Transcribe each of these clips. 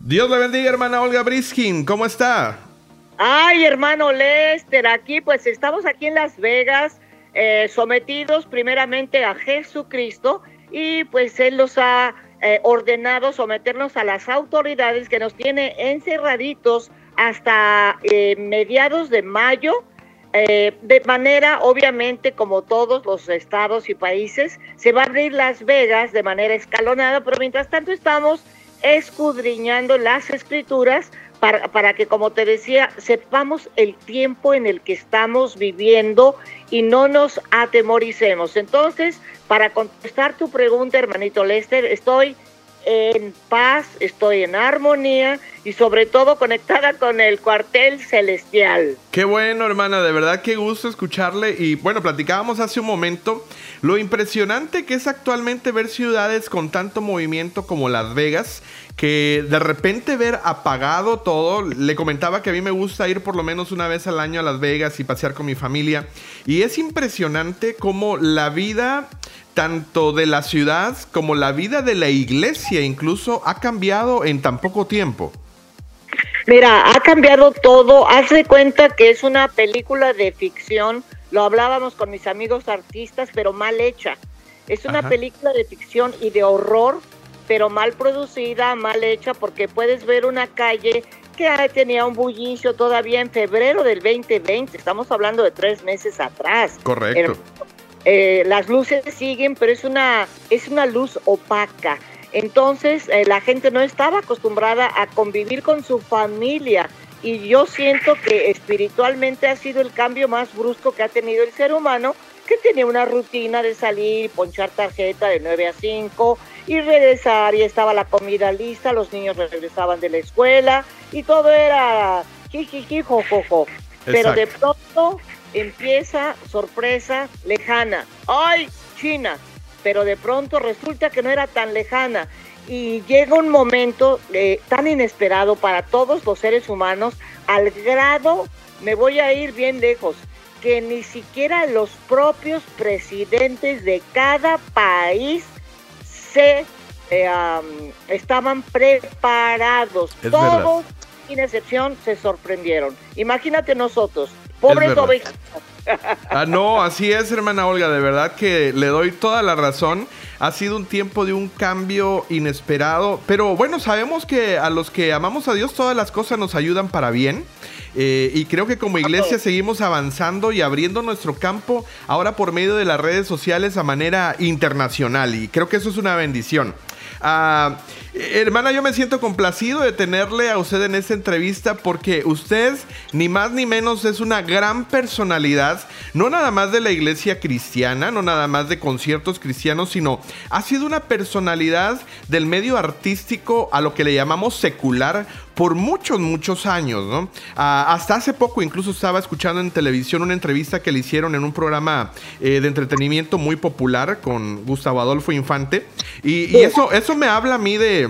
Dios le bendiga, hermana Olga Briskin. ¿Cómo está? Ay, hermano Lester, aquí pues estamos aquí en Las Vegas, eh, sometidos primeramente a Jesucristo y pues Él nos ha eh, ordenado someternos a las autoridades que nos tiene encerraditos hasta eh, mediados de mayo, de manera obviamente como todos los estados y países, se va a abrir Las Vegas de manera escalonada, pero mientras tanto estamos escudriñando las escrituras para, para, que, como te decía, sepamos el tiempo en el que estamos viviendo y no nos atemoricemos. Entonces, para contestar tu pregunta, hermanito Lester, estoy en paz, estoy en armonía y sobre todo conectada con el cuartel celestial. Qué bueno, hermana, de verdad qué gusto escucharle. Y bueno, platicábamos hace un momento lo impresionante que es actualmente ver ciudades con tanto movimiento como Las Vegas, que de repente ver apagado todo. Le comentaba que a mí me gusta ir por lo menos una vez al año a Las Vegas y pasear con mi familia. Y es impresionante cómo la vida tanto de la ciudad como la vida de la iglesia incluso ha cambiado en tan poco tiempo. Mira, ha cambiado todo. Haz de cuenta que es una película de ficción. Lo hablábamos con mis amigos artistas, pero mal hecha. Es una Ajá. película de ficción y de horror, pero mal producida, mal hecha, porque puedes ver una calle que tenía un bullicio todavía en febrero del 2020. Estamos hablando de tres meses atrás. Correcto. Eh, las luces siguen, pero es una, es una luz opaca. Entonces eh, la gente no estaba acostumbrada a convivir con su familia y yo siento que espiritualmente ha sido el cambio más brusco que ha tenido el ser humano, que tenía una rutina de salir, ponchar tarjeta de 9 a 5 y regresar y estaba la comida lista, los niños regresaban de la escuela y todo era jojojo. Pero de pronto empieza sorpresa lejana. ¡Ay, China! Pero de pronto resulta que no era tan lejana. Y llega un momento eh, tan inesperado para todos los seres humanos, al grado, me voy a ir bien lejos, que ni siquiera los propios presidentes de cada país se eh, um, estaban preparados. Es Todos, verdad. sin excepción, se sorprendieron. Imagínate nosotros, verdad. ovejas. Ah, no, así es, hermana Olga, de verdad que le doy toda la razón. Ha sido un tiempo de un cambio inesperado, pero bueno, sabemos que a los que amamos a Dios todas las cosas nos ayudan para bien. Eh, y creo que como iglesia seguimos avanzando y abriendo nuestro campo ahora por medio de las redes sociales a manera internacional. Y creo que eso es una bendición. Ah, hermana, yo me siento complacido de tenerle a usted en esta entrevista porque usted, ni más ni menos, es una gran personalidad, no nada más de la iglesia cristiana, no nada más de conciertos cristianos, sino ha sido una personalidad del medio artístico a lo que le llamamos secular por muchos, muchos años, ¿no? Ah, hasta hace poco incluso estaba escuchando en televisión una entrevista que le hicieron en un programa eh, de entretenimiento muy popular con Gustavo Adolfo Infante. Y, y eso, eso me habla a mí de,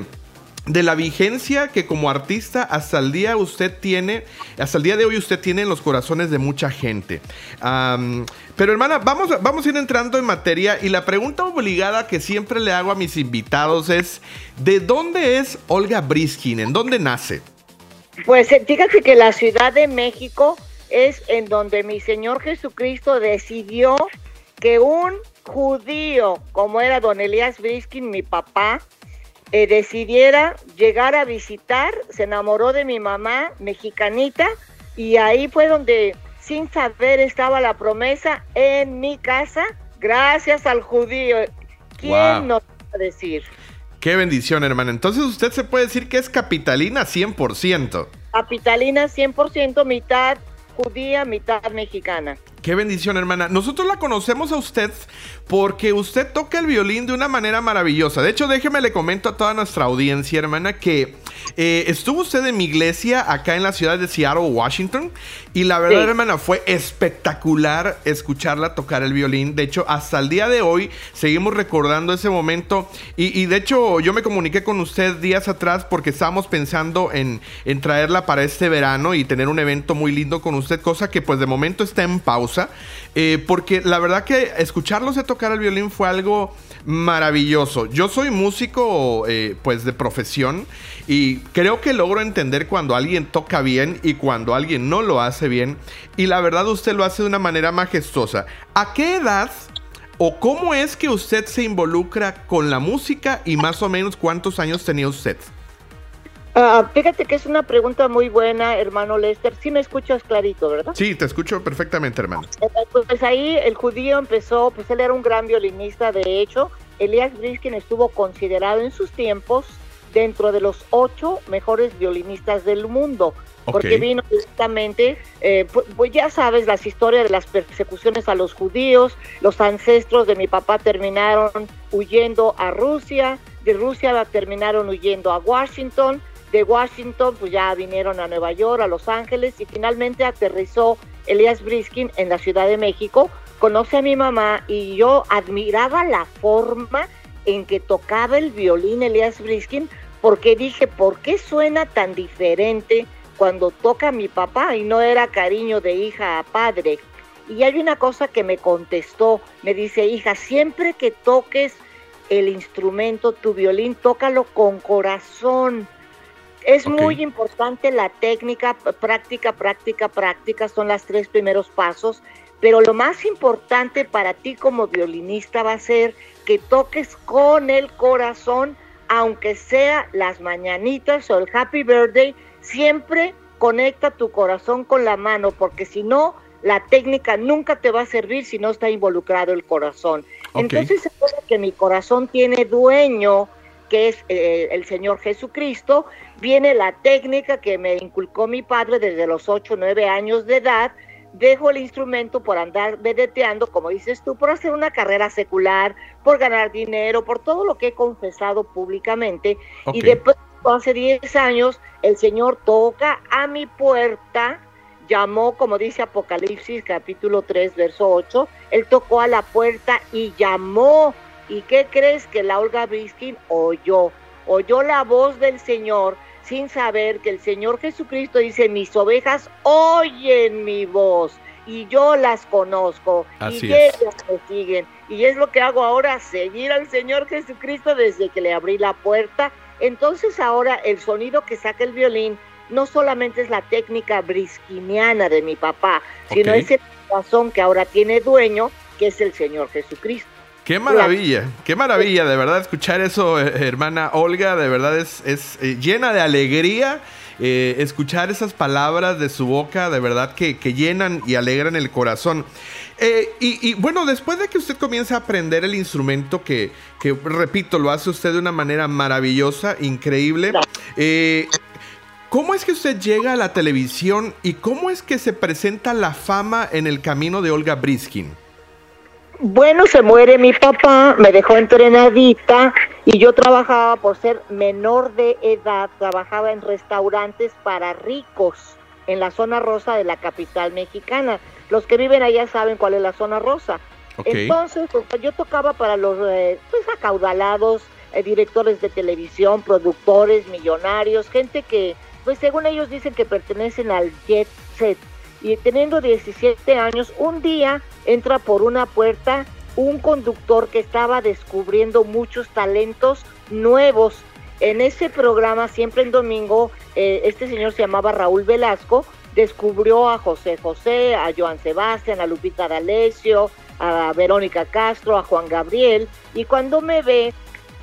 de la vigencia que como artista hasta el día usted tiene, hasta el día de hoy usted tiene en los corazones de mucha gente. Pero hermana, vamos, vamos a ir entrando en materia y la pregunta obligada que siempre le hago a mis invitados es, ¿de dónde es Olga Briskin? ¿En dónde nace? Pues eh, fíjate que la Ciudad de México es en donde mi Señor Jesucristo decidió que un judío, como era don Elías Briskin, mi papá, eh, decidiera llegar a visitar, se enamoró de mi mamá, mexicanita, y ahí fue donde, sin saber, estaba la promesa en mi casa, gracias al judío. ¿Quién Wow. nos va a decir? Qué bendición, hermana. Entonces usted se puede decir que es capitalina 100%. Capitalina 100%, mitad judía, mitad mexicana. Qué bendición, hermana. Nosotros la conocemos a usted porque usted toca el violín de una manera maravillosa. De hecho, déjeme le comento a toda nuestra audiencia, hermana, que eh, estuvo usted en mi iglesia acá en la ciudad de Seattle, Washington. Y la verdad, Sí. hermana, fue espectacular escucharla tocar el violín. De hecho, hasta el día de hoy seguimos recordando ese momento. Y, y de hecho, yo me comuniqué con usted días atrás porque estábamos pensando en, en traerla para este verano y tener un evento muy lindo con usted, cosa que pues de momento está en pausa. Eh, porque la verdad que escucharlos de tocar el violín fue algo maravilloso. Yo soy músico, eh, pues, de profesión y creo que logro entender cuando alguien toca bien y cuando alguien no lo hace bien. Y la verdad usted lo hace de una manera majestuosa. ¿A qué edad o cómo es que usted se involucra con la música y más o menos cuántos años tenía usted? Ah, fíjate que es una pregunta muy buena, hermano Lester. Sí me escuchas clarito, ¿verdad? Sí, te escucho perfectamente, hermano. Eh, Pues ahí el judío empezó, pues él era un gran violinista, de hecho. Elías Briskin estuvo considerado en sus tiempos dentro de los ocho mejores violinistas del mundo, porque vino justamente, eh, pu- pues, ya sabes las historias de las persecuciones a los judíos, los ancestros de mi papá terminaron huyendo a Rusia, de Rusia terminaron huyendo a Washington, de Washington pues ya vinieron a Nueva York, a Los Ángeles y finalmente aterrizó Elías Briskin en la Ciudad de México, conoce a mi mamá y yo admiraba la forma en que tocaba el violín Elías Briskin porque dije, ¿por qué suena tan diferente cuando toca mi papá y no era cariño de hija a padre? Y hay una cosa que me contestó, me dice, hija, siempre que toques el instrumento, tu violín, tócalo con corazón. Es muy importante la técnica, práctica, práctica, práctica, son las tres primeros pasos, pero lo más importante para ti como violinista va a ser que toques con el corazón, aunque sea las mañanitas o el happy birthday, siempre conecta tu corazón con la mano, porque si no, la técnica nunca te va a servir si no está involucrado el corazón. Ok. Entonces, que mi corazón tiene dueño, que es eh, el Señor Jesucristo, viene la técnica que me inculcó mi padre desde los 8 o 9 años de edad. Dejo el instrumento por andar vedeteando, como dices tú, por hacer una carrera secular, por ganar dinero, por todo lo que he confesado públicamente. Y Ok. de pronto, hace 10 años, el Señor toca a mi puerta, llamó, como dice Apocalipsis capítulo 3, verso 8, Él tocó a la puerta y llamó. ¿Y qué crees que la Olga Briskin oyó? Oyó la voz del Señor sin saber que el Señor Jesucristo dice, mis ovejas oyen mi voz y yo las conozco Así y es. ellas me siguen. Y es lo que hago ahora, seguir al Señor Jesucristo desde que le abrí la puerta. Entonces ahora el sonido que saca el violín no solamente es la técnica briskiniana de mi papá, sino es el corazón que ahora tiene dueño, que es el Señor Jesucristo. Qué maravilla, qué maravilla, de verdad, escuchar eso, eh, hermana Olga, de verdad es, es eh, llena de alegría. eh, escuchar esas palabras de su boca, de verdad que, que llenan y alegran el corazón. Eh, y, y, bueno, después de que usted comienza a aprender el instrumento, que, que, repito, lo hace usted de una manera maravillosa, increíble, eh, ¿cómo es que usted llega a la televisión y cómo es que se presenta la fama en el camino de Olga Briskin? Bueno, se muere mi papá, me dejó entrenadita y yo trabajaba por ser menor de edad, trabajaba en restaurantes para ricos en la zona rosa de la capital mexicana. Los que viven allá saben cuál es la zona rosa. Entonces, pues, yo tocaba para los eh, pues, acaudalados, eh, directores de televisión, productores, millonarios, gente que, pues según ellos dicen que pertenecen al jet set. Y teniendo 17 años, un día entra por una puerta un conductor que estaba descubriendo muchos talentos nuevos. En ese programa, siempre en domingo, eh, este señor se llamaba Raúl Velasco, descubrió a José José, a Joan Sebastián, a Lupita D'Alessio, a Verónica Castro, a Juan Gabriel, y cuando me ve,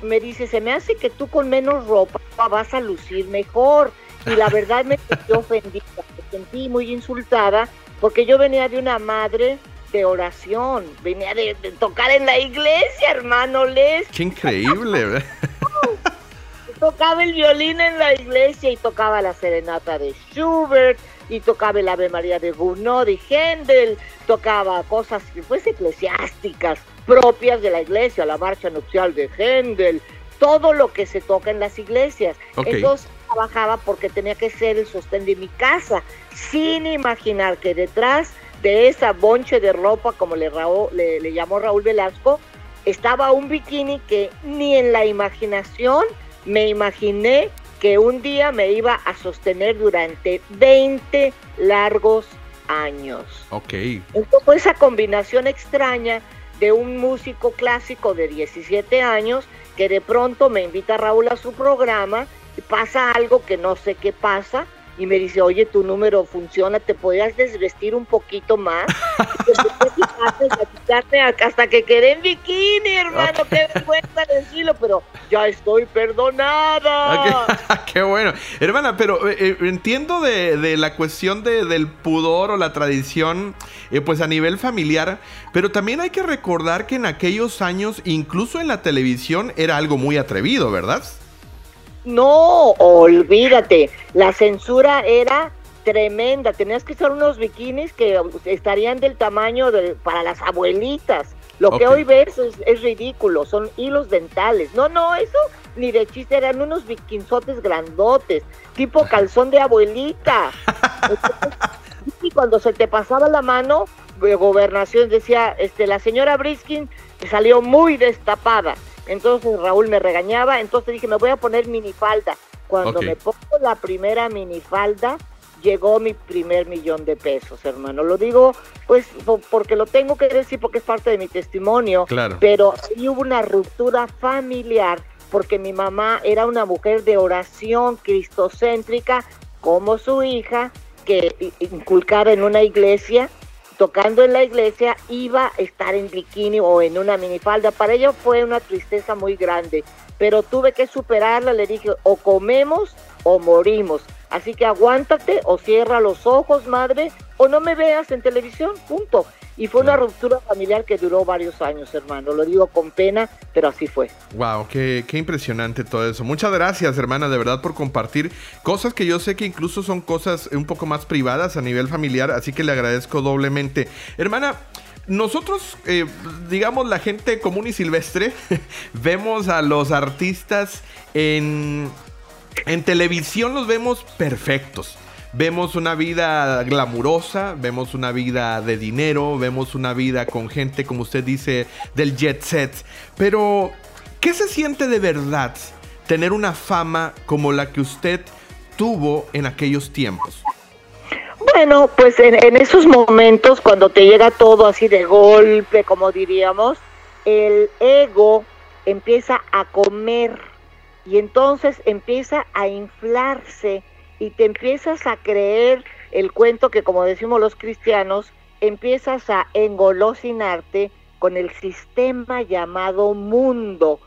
me dice, se me hace que tú con menos ropa vas a lucir mejor. Y la verdad me sentí ofendida, sentí muy insultada, porque yo venía de una madre de oración, venía de, de tocar en la iglesia, hermano Les, Qué increíble, ¿verdad? tocaba el violín en la iglesia y tocaba la serenata de Schubert y tocaba el Ave María de Gounod y Händel, tocaba cosas pues eclesiásticas propias de la iglesia, la marcha nupcial de Händel, todo lo que se toca en las iglesias. Entonces trabajaba porque tenía que ser el sostén de mi casa, sin imaginar que detrás de esa bonche de ropa, como le, Raúl- le, le llamó Raúl Velasco, estaba un bikini que ni en la imaginación me imaginé que un día me iba a sostener durante 20 largos años. Ok. Entonces esa combinación extraña de un músico clásico de 17 años que de pronto me invita Raúl a su programa pasa algo que no sé qué pasa y me dice, oye, tu número funciona, te podrías desvestir un poquito más. hasta que quedé en bikini, hermano, qué vergüenza decirlo, pero ya estoy perdonada. qué bueno. Hermana, pero eh, eh, entiendo de, la cuestión de, del pudor o la tradición, eh, pues a nivel familiar, pero también hay que recordar que en aquellos años, incluso en la televisión, era algo muy atrevido, ¿verdad? No, olvídate, la censura era tremenda, tenías que usar unos bikinis que estarían del tamaño de, para las abuelitas. Lo que hoy ves es, ridículo, son hilos dentales. No, no, eso ni de chiste, eran unos bikinzotes grandotes, tipo calzón de abuelita. y cuando se te pasaba la mano, de gobernación decía, este, la señora Briskin salió muy destapada. Entonces Raúl me regañaba, entonces dije, me voy a poner minifalda. Cuando me pongo la primera minifalda, llegó mi primer millón de pesos, hermano. Lo digo, pues, porque lo tengo que decir, porque es parte de mi testimonio. Claro. Pero ahí hubo una ruptura familiar, porque mi mamá era una mujer de oración cristocéntrica, como su hija, que inculcada en una iglesia, tocando en la iglesia iba a estar en bikini o en una minifalda. Para ella fue una tristeza muy grande, pero tuve que superarla. Le dije, o comemos o morimos. Así que aguántate o cierra los ojos, madre, o no me veas en televisión, punto. Y fue una ruptura familiar que duró varios años, hermano. Lo digo con pena, pero así fue. Wow, qué, qué, impresionante todo eso. Muchas gracias, hermana, de verdad, por compartir cosas que yo sé que incluso son cosas un poco más privadas a nivel familiar, así que le agradezco doblemente. Hermana, nosotros, eh, digamos, la gente común y silvestre, vemos a los artistas en, en televisión, los vemos perfectos Vemos una vida glamurosa, vemos una vida de dinero, vemos una vida con gente, como usted dice, del jet set. Pero, ¿qué se siente de verdad tener una fama como la que usted tuvo en aquellos tiempos? Bueno, pues en, esos momentos, cuando te llega todo así de golpe, como diríamos, el ego empieza a comer y entonces empieza a inflarse y te empiezas a creer el cuento que, como decimos los cristianos, empiezas a engolosinarte con el sistema llamado mundo,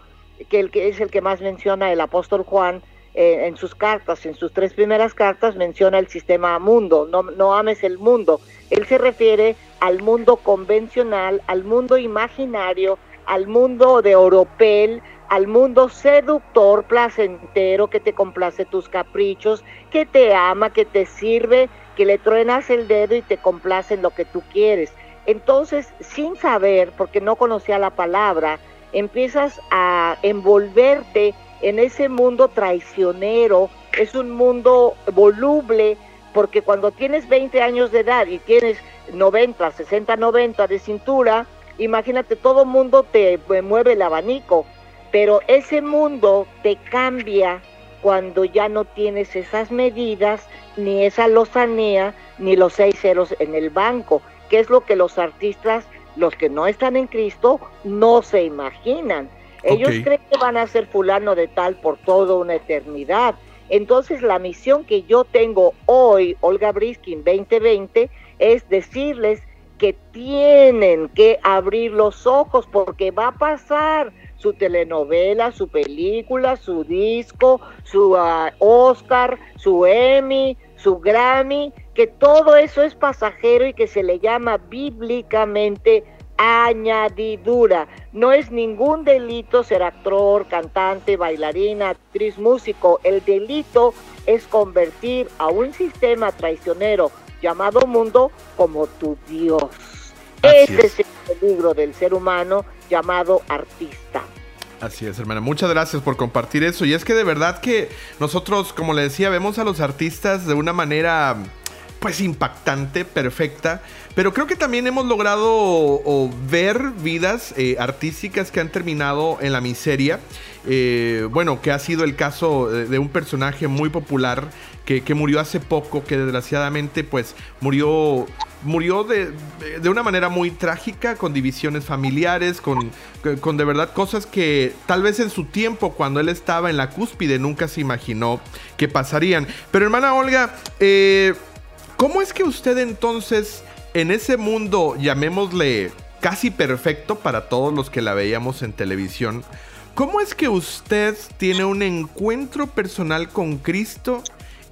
que, el, que es el que más menciona el apóstol Juan eh, en sus cartas, en sus tres primeras cartas menciona el sistema mundo, no, no ames el mundo. Él se refiere al mundo convencional, al mundo imaginario, al mundo de oropel, al mundo seductor, placentero, que te complace tus caprichos, que te ama, que te sirve, que le truenas el dedo y te complace en lo que tú quieres. Entonces, sin saber, porque no conocía la palabra, empiezas a envolverte en ese mundo traicionero, es un mundo voluble, porque cuando tienes 20 años de edad y tienes 90, 60, 90 de cintura, imagínate, todo mundo te mueve el abanico pero ese mundo te cambia cuando ya no tienes esas medidas, ni esa lozanía, ni los seis ceros en el banco, que es lo que los artistas, los que no están en Cristo, no se imaginan. Ellos creen que van a ser fulano de tal por toda una eternidad. Entonces la misión que yo tengo hoy, Olga Briskin 2020, es decirles que tienen que abrir los ojos porque va a pasar su telenovela, su película, su disco, su ah, Oscar, su Emmy, su Grammy, que todo eso es pasajero y que se le llama bíblicamente añadidura. No es ningún delito ser actor, cantante, bailarina, actriz, músico. El delito es convertir a un sistema traicionero llamado mundo como tu Dios. Ese es el peligro del ser humano llamado artista. Así es, hermana. Muchas gracias por compartir eso. Y es que de verdad que nosotros, como le decía, vemos a los artistas de una manera pues impactante, perfecta, pero creo que también hemos logrado ver vidas eh, artísticas que han terminado en la miseria. Eh, bueno, que ha sido el caso de, un personaje muy popular que, murió hace poco, que desgraciadamente pues murió, murió de, de, una manera muy trágica, con divisiones familiares, con, con de verdad cosas que tal vez en su tiempo, cuando él estaba en la cúspide, nunca se imaginó que pasarían. Pero hermana Olga, eh, ¿Cómo es que usted entonces, en ese mundo, llamémosle casi perfecto para todos los que la veíamos en televisión, ¿cómo es que usted tiene un encuentro personal con Cristo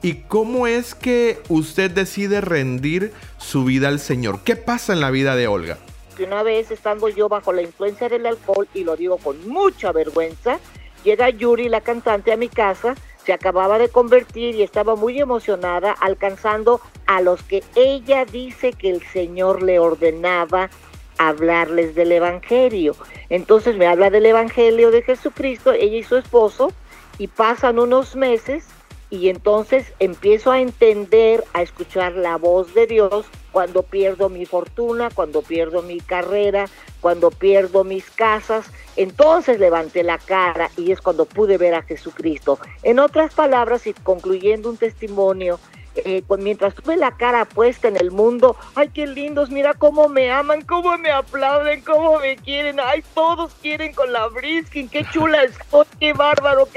y cómo es que usted decide rendir su vida al Señor? ¿Qué pasa en la vida de Olga? Una vez estando yo bajo la influencia del alcohol, y lo digo con mucha vergüenza, llega Yuri, la cantante, a mi casa se acababa de convertir y estaba muy emocionada alcanzando a los que ella dice que el Señor le ordenaba hablarles del Evangelio. Entonces me habla del Evangelio de Jesucristo, ella y su esposo, y pasan unos meses y entonces empiezo a entender, a escuchar la voz de Dios cuando pierdo mi fortuna, cuando pierdo mi carrera, cuando pierdo mis casas. Entonces levanté la cara y es cuando pude ver a Jesucristo. En otras palabras, y concluyendo un testimonio, eh, mientras tuve la cara puesta en el mundo, ay, qué lindos, mira cómo me aman, cómo me aplauden, cómo me quieren, ay, todos quieren con la briskin, qué chula estoy, qué bárbaro,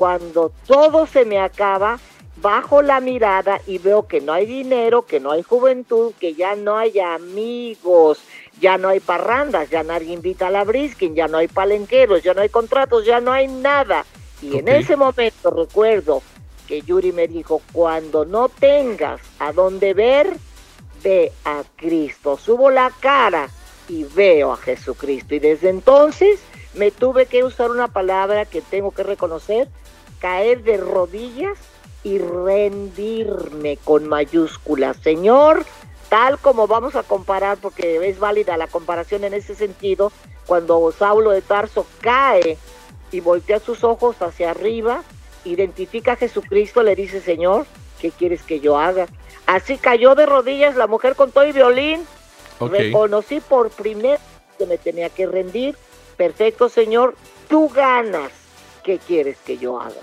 cuando todo se me acaba, bajo la mirada y veo que no hay dinero, que no hay juventud, que ya no hay amigos, ya no hay parrandas, ya nadie invita a la briskin, ya no hay palenqueros, ya no hay contratos, ya no hay nada. Y en ese momento recuerdo que Yuri me dijo, cuando no tengas a dónde ver, ve a Cristo. Subo la cara y veo a Jesucristo. Y desde entonces me tuve que usar una palabra que tengo que reconocer, caer de rodillas y rendirme con mayúsculas. Señor, tal como vamos a comparar, porque es válida la comparación en ese sentido, cuando Saulo de Tarso cae y voltea sus ojos hacia arriba, identifica a Jesucristo, le dice, Señor, ¿qué quieres que yo haga? Así cayó de rodillas la mujer con todo y violín. Reconocí por primera vez que me tenía que rendir. Perfecto, Señor, tú ganas. ¿Qué quieres que yo haga?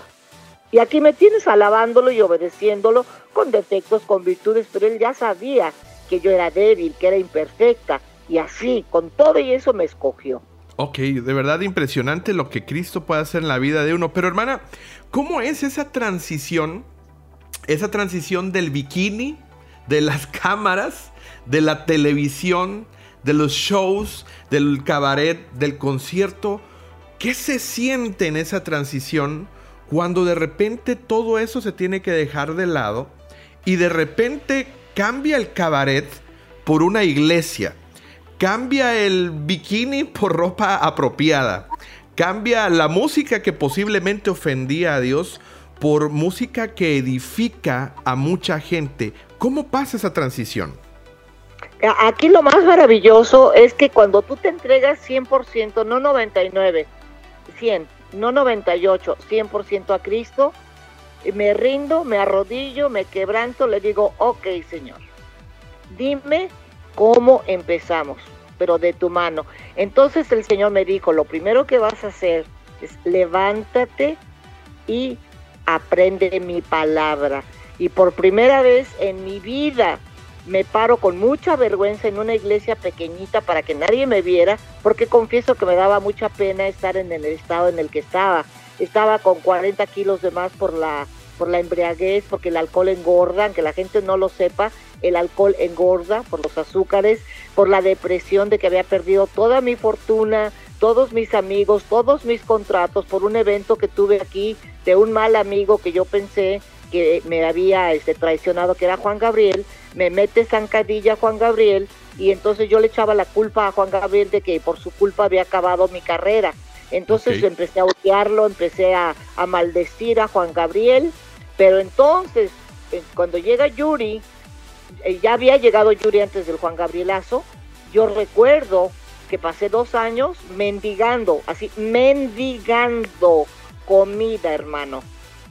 Y aquí me tienes alabándolo y obedeciéndolo con defectos, con virtudes, pero él ya sabía que yo era débil, que era imperfecta, y así, con todo y eso me escogió. Ok, de verdad impresionante lo que Cristo puede hacer en la vida de uno. Pero hermana, ¿cómo es esa transición? Esa transición del bikini, de las cámaras, de la televisión, de los shows, del cabaret, del concierto. ¿Qué se siente en esa transición cuando de repente todo eso se tiene que dejar de lado y de repente cambia el cabaret por una iglesia, cambia el bikini por ropa apropiada, cambia la música que posiblemente ofendía a Dios por música que edifica a mucha gente. ¿Cómo pasa esa transición? Aquí lo más maravilloso es que cuando tú te entregas 100%, no 99, 100, no 98, 100% a Cristo, me rindo, me arrodillo, me quebranto, le digo, ok Señor, dime cómo empezamos, pero de tu mano. Entonces el Señor me dijo, lo primero que vas a hacer es levántate y aprende mi palabra. Y por primera vez en mi vida me paro con mucha vergüenza en una iglesia pequeñita para que nadie me viera, porque confieso que me daba mucha pena estar en el estado en el que estaba. Estaba con 40 kilos de más por la, por la embriaguez, porque el alcohol engorda, aunque la gente no lo sepa, el alcohol engorda por los azúcares, por la depresión de que había perdido toda mi fortuna, todos mis amigos, todos mis contratos por un evento que tuve aquí de un mal amigo que yo pensé que me había este, traicionado, que era Juan Gabriel, me mete zancadilla Juan Gabriel y entonces yo le echaba la culpa a Juan Gabriel de que por su culpa había acabado mi carrera. Entonces empecé a odiarlo, empecé a, maldecir a Juan Gabriel, pero entonces eh, cuando llega Yuri, eh, ya había llegado Yuri antes del Juan Gabrielazo, yo recuerdo que pasé dos años mendigando, así, mendigando comida, hermano.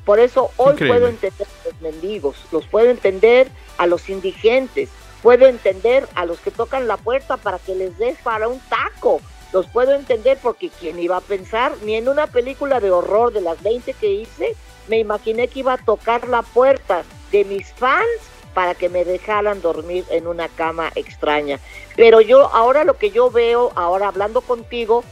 Por eso hoy puedo entender los mendigos, los puedo entender a los indigentes, puedo entender a los que tocan la puerta para que les des para un taco, los puedo entender porque quién iba a pensar, ni en una película de horror de las 20 que hice, me imaginé que iba a tocar la puerta de mis fans para que me dejaran dormir en una cama extraña. Pero yo ahora lo que yo veo, ahora hablando contigo,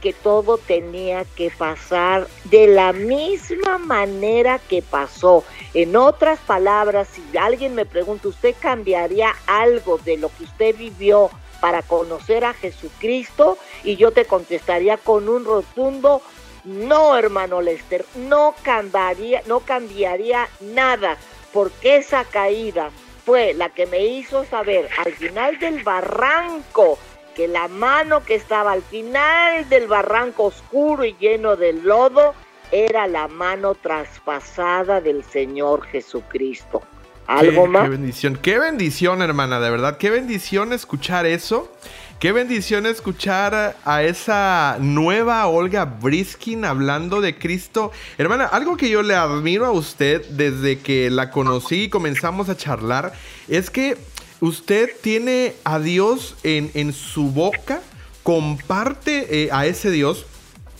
que todo tenía que pasar de la misma manera que pasó. En otras palabras, si alguien me pregunta, ¿usted cambiaría algo de lo que usted vivió para conocer a Jesucristo? Y yo te contestaría con un rotundo no, hermano Lester, no cambiaría, no cambiaría nada, porque esa caída fue la que me hizo saber al final del barranco que la mano que estaba al final del barranco oscuro y lleno de lodo era la mano traspasada del Señor Jesucristo. ¿Algo más? Qué bendición, qué bendición, hermana, de verdad, qué bendición escuchar eso. Qué bendición escuchar a esa nueva Olga Briskin hablando de Cristo. Hermana, algo que yo le admiro a usted desde que la conocí y comenzamos a charlar es que usted tiene a Dios en, su boca, comparte eh, a ese Dios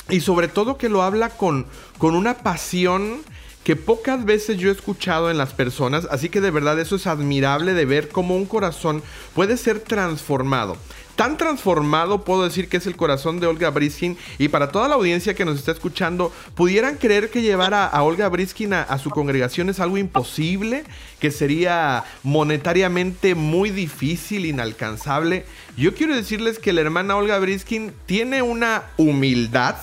y sobre todo que lo habla con, con una pasión que pocas veces yo he escuchado en las personas, así que de verdad eso es admirable de ver cómo un corazón puede ser transformado. Tan transformado puedo decir que es el corazón de Olga Briskin y para toda la audiencia que nos está escuchando, ¿pudieran creer que llevar a, Olga Briskin a, su congregación es algo imposible? ¿Que sería monetariamente muy difícil, inalcanzable? Yo quiero decirles que la hermana Olga Briskin tiene una humildad,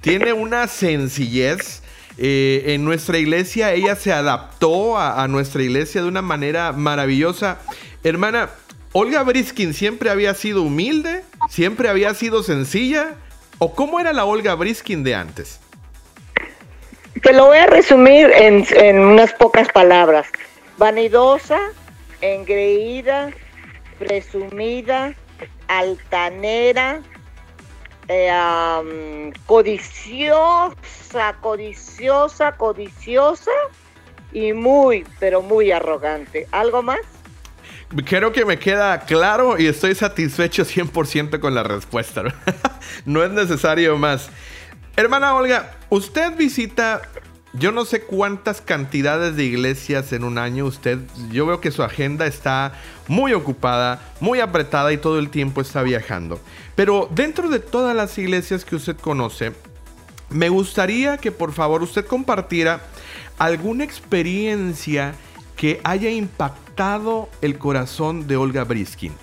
tiene una sencillez, eh, en nuestra iglesia ella se adaptó a, nuestra iglesia de una manera maravillosa. Hermana, Olga Briskin siempre había sido humilde, siempre había sido sencilla. ¿O cómo era la Olga Briskin de antes? Te lo voy a resumir en, unas pocas palabras. Vanidosa, engreída, presumida, altanera, eh, codiciosa, codiciosa, codiciosa y muy, pero muy arrogante. ¿Algo más? Creo que me queda claro y estoy satisfecho 100% con la respuesta. no es necesario más. Hermana Olga, usted visita yo no sé cuántas cantidades de iglesias en un año usted, yo veo que su agenda está muy ocupada, muy apretada y todo el tiempo está viajando. Pero dentro de todas las iglesias que usted conoce, me gustaría que por favor usted compartiera alguna experiencia que haya impactado el corazón de Olga Briskin.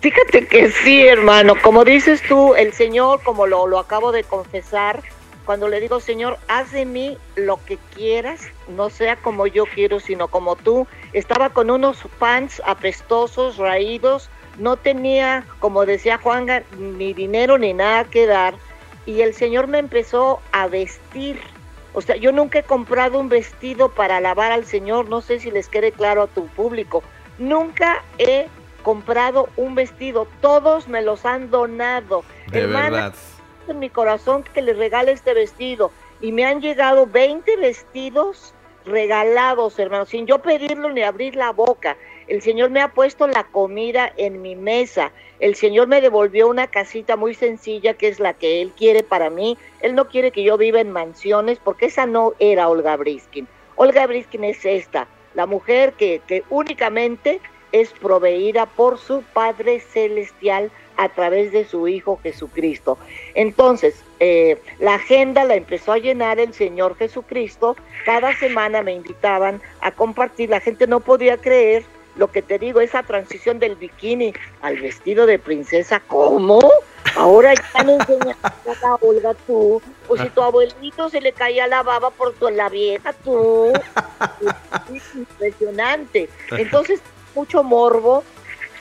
Fíjate que sí, hermano, como dices tú, el Señor, como lo, lo acabo de confesar, cuando le digo, Señor, haz de mí lo que quieras, no sea como yo quiero, sino como tú. Estaba con unos pants apestosos, raídos, no tenía, como decía Juan, ni dinero ni nada que dar. Y el Señor me empezó a vestir. O sea, yo nunca he comprado un vestido para alabar al Señor, no sé si les quede claro a tu público. Nunca he comprado un vestido, todos me los han donado. De verdad en mi corazón que le regale este vestido. Y me han llegado 20 vestidos regalados, hermano, sin yo pedirlo ni abrir la boca. El Señor me ha puesto la comida en mi mesa. El Señor me devolvió una casita muy sencilla que es la que Él quiere para mí. Él no quiere que yo viva en mansiones porque esa no era Olga Briskin. Olga Briskin es esta, la mujer que, únicamente es proveída por su Padre Celestial a través de su Hijo Jesucristo. Entonces, eh, la agenda la empezó a llenar el Señor Jesucristo. Cada semana me invitaban a compartir. La gente no podía creer lo que te digo, esa transición del bikini al vestido de princesa. ¿Cómo? Ahora ya me enseñas a Olga tú. O si tu abuelito se le caía la baba por tu, la vieja tú. Es impresionante. Entonces, mucho morbo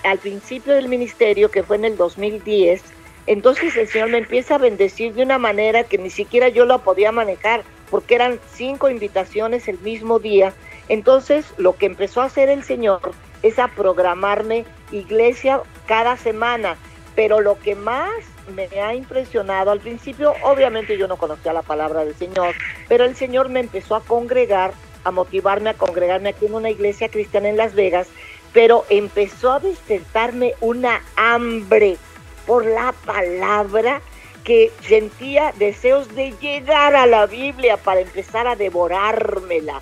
al principio del ministerio, que fue en el 2010, entonces el Señor me empieza a bendecir de una manera que ni siquiera yo la podía manejar, porque eran cinco invitaciones el mismo día. Entonces lo que empezó a hacer el Señor es a programarme iglesia cada semana, pero lo que más me ha impresionado al principio, obviamente yo no conocía la palabra del Señor, pero el Señor me empezó a congregar a motivarme a congregarme aquí en una iglesia cristiana en Las Vegas, pero empezó a despertarme una hambre por la palabra que sentía deseos de llegar a la Biblia para empezar a devorármela.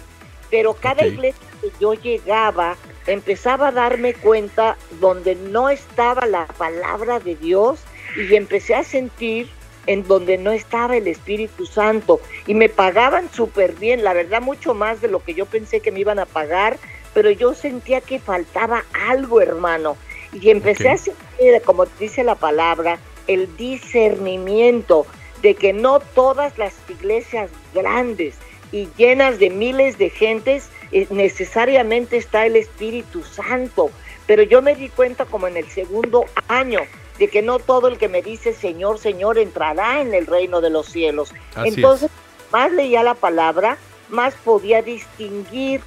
Pero cada iglesia que yo llegaba, empezaba a darme cuenta donde no estaba la palabra de Dios y empecé a sentir en donde no estaba el Espíritu Santo. Y me pagaban súper bien, la verdad mucho más de lo que yo pensé que me iban a pagar, pero yo sentía que faltaba algo, hermano. Y empecé a sentir, como dice la palabra, el discernimiento de que no todas las iglesias grandes y llenas de miles de gentes eh, necesariamente está el Espíritu Santo. Pero yo me di cuenta como en el segundo año de que no todo el que me dice Señor, Señor entrará en el reino de los cielos. Entonces, más leía la palabra, más podía distinguir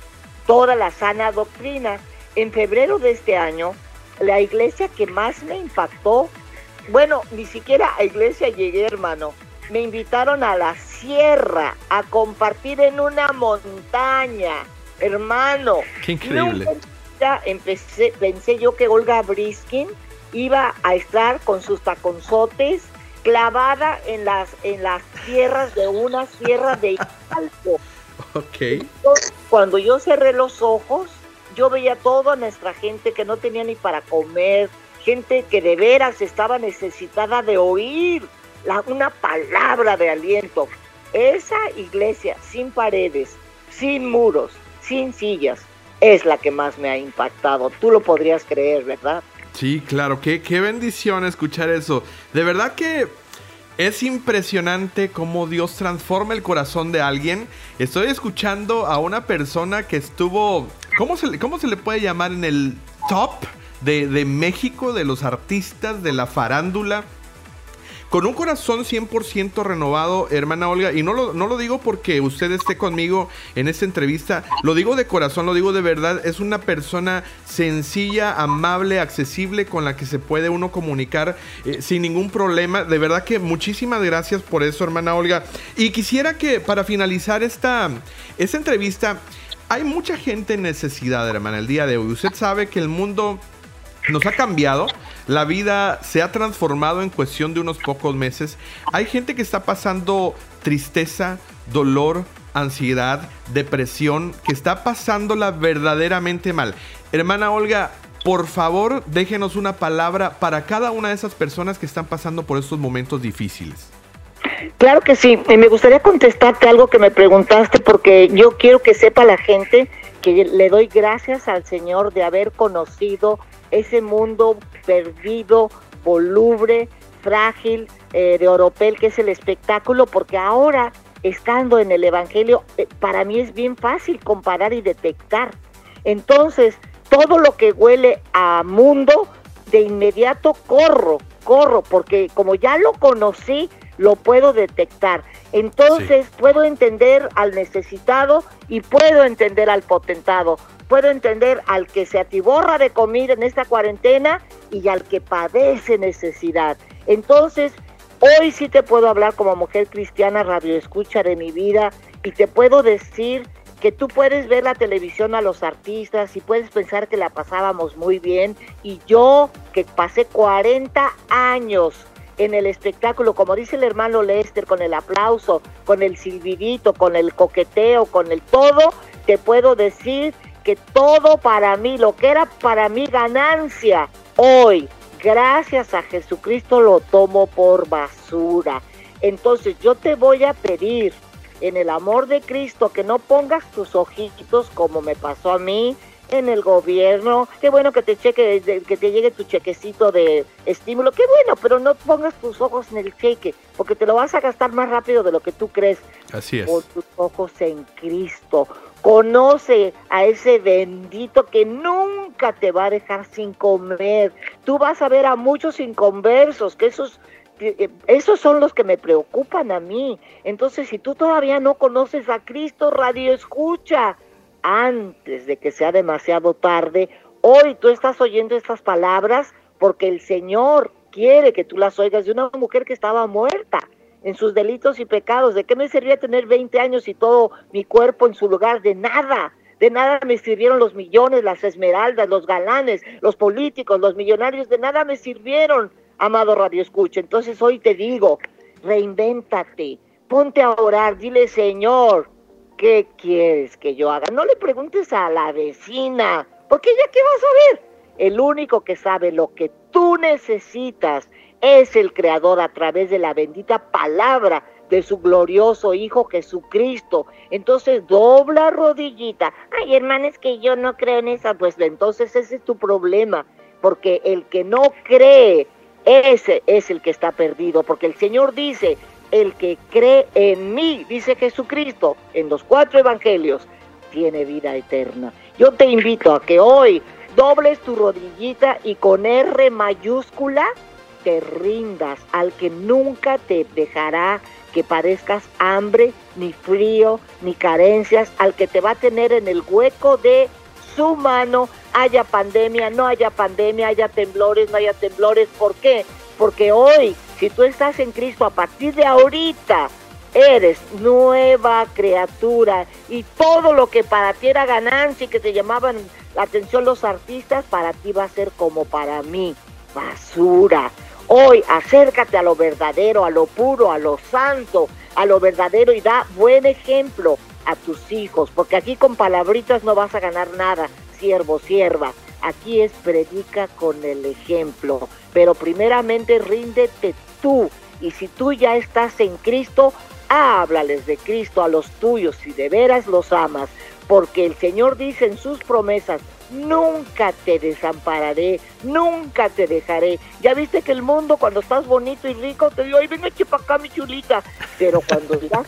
toda la sana doctrina. En febrero de este año, la iglesia que más me impactó, bueno, ni siquiera a iglesia llegué, hermano. Me invitaron a la sierra a compartir en una montaña, hermano. Qué increíble. Empecé, pensé yo que Olga Briskin iba a estar con sus taconzotes clavada en las en las tierras de una sierra de Hidalgo. Ok. cuando yo cerré los ojos, yo veía toda nuestra gente que no tenía ni para comer, gente que de veras estaba necesitada de oír una palabra de aliento. Esa iglesia sin paredes, sin muros, sin sillas, es la que más me ha impactado. Tú lo podrías creer, ¿verdad? Sí, claro, qué, qué bendición escuchar eso. De verdad que es impresionante cómo Dios transforma el corazón de alguien. Estoy escuchando a una persona que estuvo, ¿cómo se, cómo se le puede llamar en el top de, de México, de los artistas, de la farándula? Con un corazón 100% renovado, hermana Olga, y no lo, no lo digo porque usted esté conmigo en esta entrevista, lo digo de corazón, lo digo de verdad, es una persona sencilla, amable, accesible, con la que se puede uno comunicar eh, sin ningún problema. De verdad que muchísimas gracias por eso, hermana Olga. Y quisiera que para finalizar esta, esta entrevista, hay mucha gente en necesidad, hermana, el día de hoy. Usted sabe que el mundo nos ha cambiado. La vida se ha transformado en cuestión de unos pocos meses. Hay gente que está pasando tristeza, dolor, ansiedad, depresión, que está pasándola verdaderamente mal. Hermana Olga, por favor, déjenos una palabra para cada una de esas personas que están pasando por estos momentos difíciles. Claro que sí, me gustaría contestarte algo que me preguntaste porque yo quiero que sepa la gente que le doy gracias al Señor de haber conocido ese mundo perdido, voluble, frágil, eh, de oropel, que es el espectáculo, porque ahora, estando en el Evangelio, eh, para mí es bien fácil comparar y detectar. Entonces, todo lo que huele a mundo, de inmediato corro, corro, porque como ya lo conocí, lo puedo detectar. Entonces puedo entender al necesitado y puedo entender al potentado puedo entender al que se atiborra de comida en esta cuarentena y al que padece necesidad. Entonces, hoy sí te puedo hablar como mujer cristiana, radio escucha de mi vida, y te puedo decir que tú puedes ver la televisión a los artistas y puedes pensar que la pasábamos muy bien, y yo que pasé 40 años en el espectáculo, como dice el hermano Lester, con el aplauso, con el silbidito, con el coqueteo, con el todo, te puedo decir que todo para mí, lo que era para mí ganancia, hoy, gracias a Jesucristo, lo tomo por basura. Entonces yo te voy a pedir en el amor de Cristo que no pongas tus ojitos como me pasó a mí en el gobierno. Qué bueno que te cheque, que te llegue tu chequecito de estímulo. Qué bueno, pero no pongas tus ojos en el cheque, porque te lo vas a gastar más rápido de lo que tú crees. Así es. Pon tus ojos en Cristo. Conoce a ese bendito que nunca te va a dejar sin comer. Tú vas a ver a muchos inconversos, que esos, eh, esos son los que me preocupan a mí. Entonces, si tú todavía no conoces a Cristo, radio escucha. Antes de que sea demasiado tarde, hoy tú estás oyendo estas palabras porque el Señor quiere que tú las oigas de una mujer que estaba muerta en sus delitos y pecados. ¿De qué me servía tener 20 años y todo mi cuerpo en su lugar? De nada. De nada me sirvieron los millones, las esmeraldas, los galanes, los políticos, los millonarios, de nada me sirvieron, amado Radio Escucha. Entonces hoy te digo, reinvéntate, ponte a orar, dile, Señor, ¿qué quieres que yo haga? No le preguntes a la vecina, porque ella qué va a saber. El único que sabe lo que tú necesitas es el Creador a través de la bendita palabra de su glorioso Hijo Jesucristo. Entonces dobla rodillita. Ay, hermana, es que yo no creo en esa. Pues entonces ese es tu problema, porque el que no cree, ese es el que está perdido, porque el Señor dice, el que cree en mí, dice Jesucristo, en los cuatro evangelios, tiene vida eterna. Yo te invito a que hoy dobles tu rodillita y con R mayúscula te rindas al que nunca te dejará que padezcas hambre, ni frío, ni carencias, al que te va a tener en el hueco de su mano, haya pandemia, no haya pandemia, haya temblores, no haya temblores. ¿Por qué? Porque hoy, si tú estás en Cristo, a partir de ahorita, eres nueva criatura y todo lo que para ti era ganancia y que te llamaban la atención los artistas, para ti va a ser como para mí, basura. Hoy acércate a lo verdadero, a lo puro, a lo santo, a lo verdadero y da buen ejemplo a tus hijos, porque aquí con palabritas no vas a ganar nada, siervo, sierva. Aquí es predica con el ejemplo, pero primeramente ríndete tú. Y si tú ya estás en Cristo, háblales de Cristo a los tuyos si de veras los amas, porque el Señor dice en sus promesas, nunca te desampararé, nunca te dejaré. Ya viste que el mundo cuando estás bonito y rico te digo, ay, venga para acá mi chulita, pero cuando ya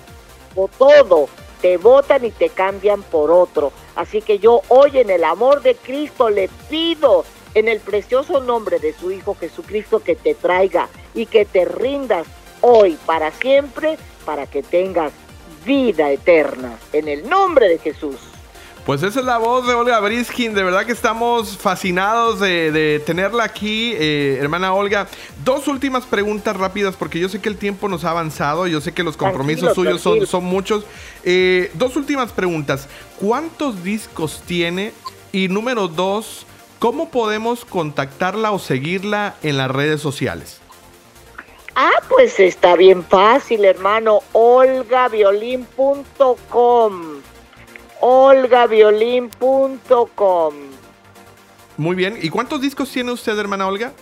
o todo, te votan y te cambian por otro. Así que yo hoy en el amor de Cristo le pido en el precioso nombre de su Hijo Jesucristo que te traiga y que te rindas hoy para siempre para que tengas vida eterna. En el nombre de Jesús. Pues esa es la voz de Olga Briskin. De verdad que estamos fascinados de, tenerla aquí, eh, hermana Olga. Dos últimas preguntas rápidas porque yo sé que el tiempo nos ha avanzado. Yo sé que los compromisos suyos son, son, muchos. Eh, dos últimas preguntas. ¿Cuántos discos tiene? Y número dos, ¿cómo podemos contactarla o seguirla en las redes sociales? Ah, pues está bien fácil, hermano. olgaviolín.com olgaviolín.com. Muy bien. ¿Y cuántos discos tiene usted, hermana Olga?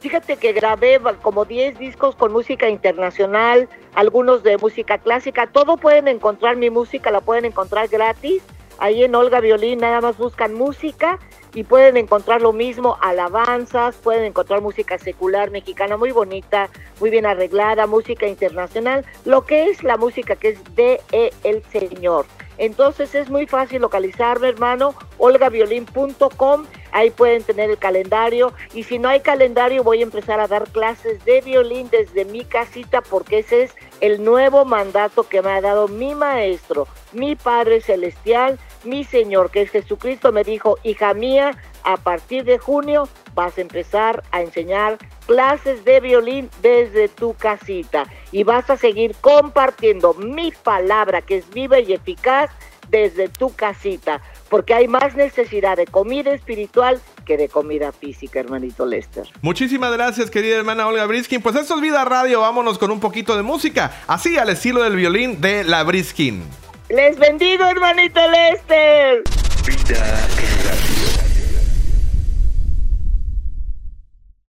Fíjate que grabé como 10 discos con música internacional, algunos de música clásica. Todo pueden encontrar mi música, la pueden encontrar gratis. Ahí en Olga Violín nada más buscan música y pueden encontrar lo mismo, alabanzas, pueden encontrar música secular mexicana muy bonita, muy bien arreglada, música internacional, lo que es la música que es de El Señor. Entonces es muy fácil localizarme, hermano, olgaviolín.com, ahí pueden tener el calendario y si no hay calendario voy a empezar a dar clases de violín desde mi casita porque ese es el nuevo mandato que me ha dado mi maestro, mi Padre Celestial, mi Señor, que es Jesucristo, me dijo, hija mía, a partir de junio vas a empezar a enseñar clases de violín desde tu casita y vas a seguir compartiendo mi palabra que es viva y eficaz desde tu casita, porque hay más necesidad de comida espiritual que de comida física, hermanito Lester. Muchísimas gracias, querida hermana Olga Briskin. Pues esto es Vida Radio, vámonos con un poquito de música, así al estilo del violín de la Briskin. Les bendigo, hermanito Lester. Vida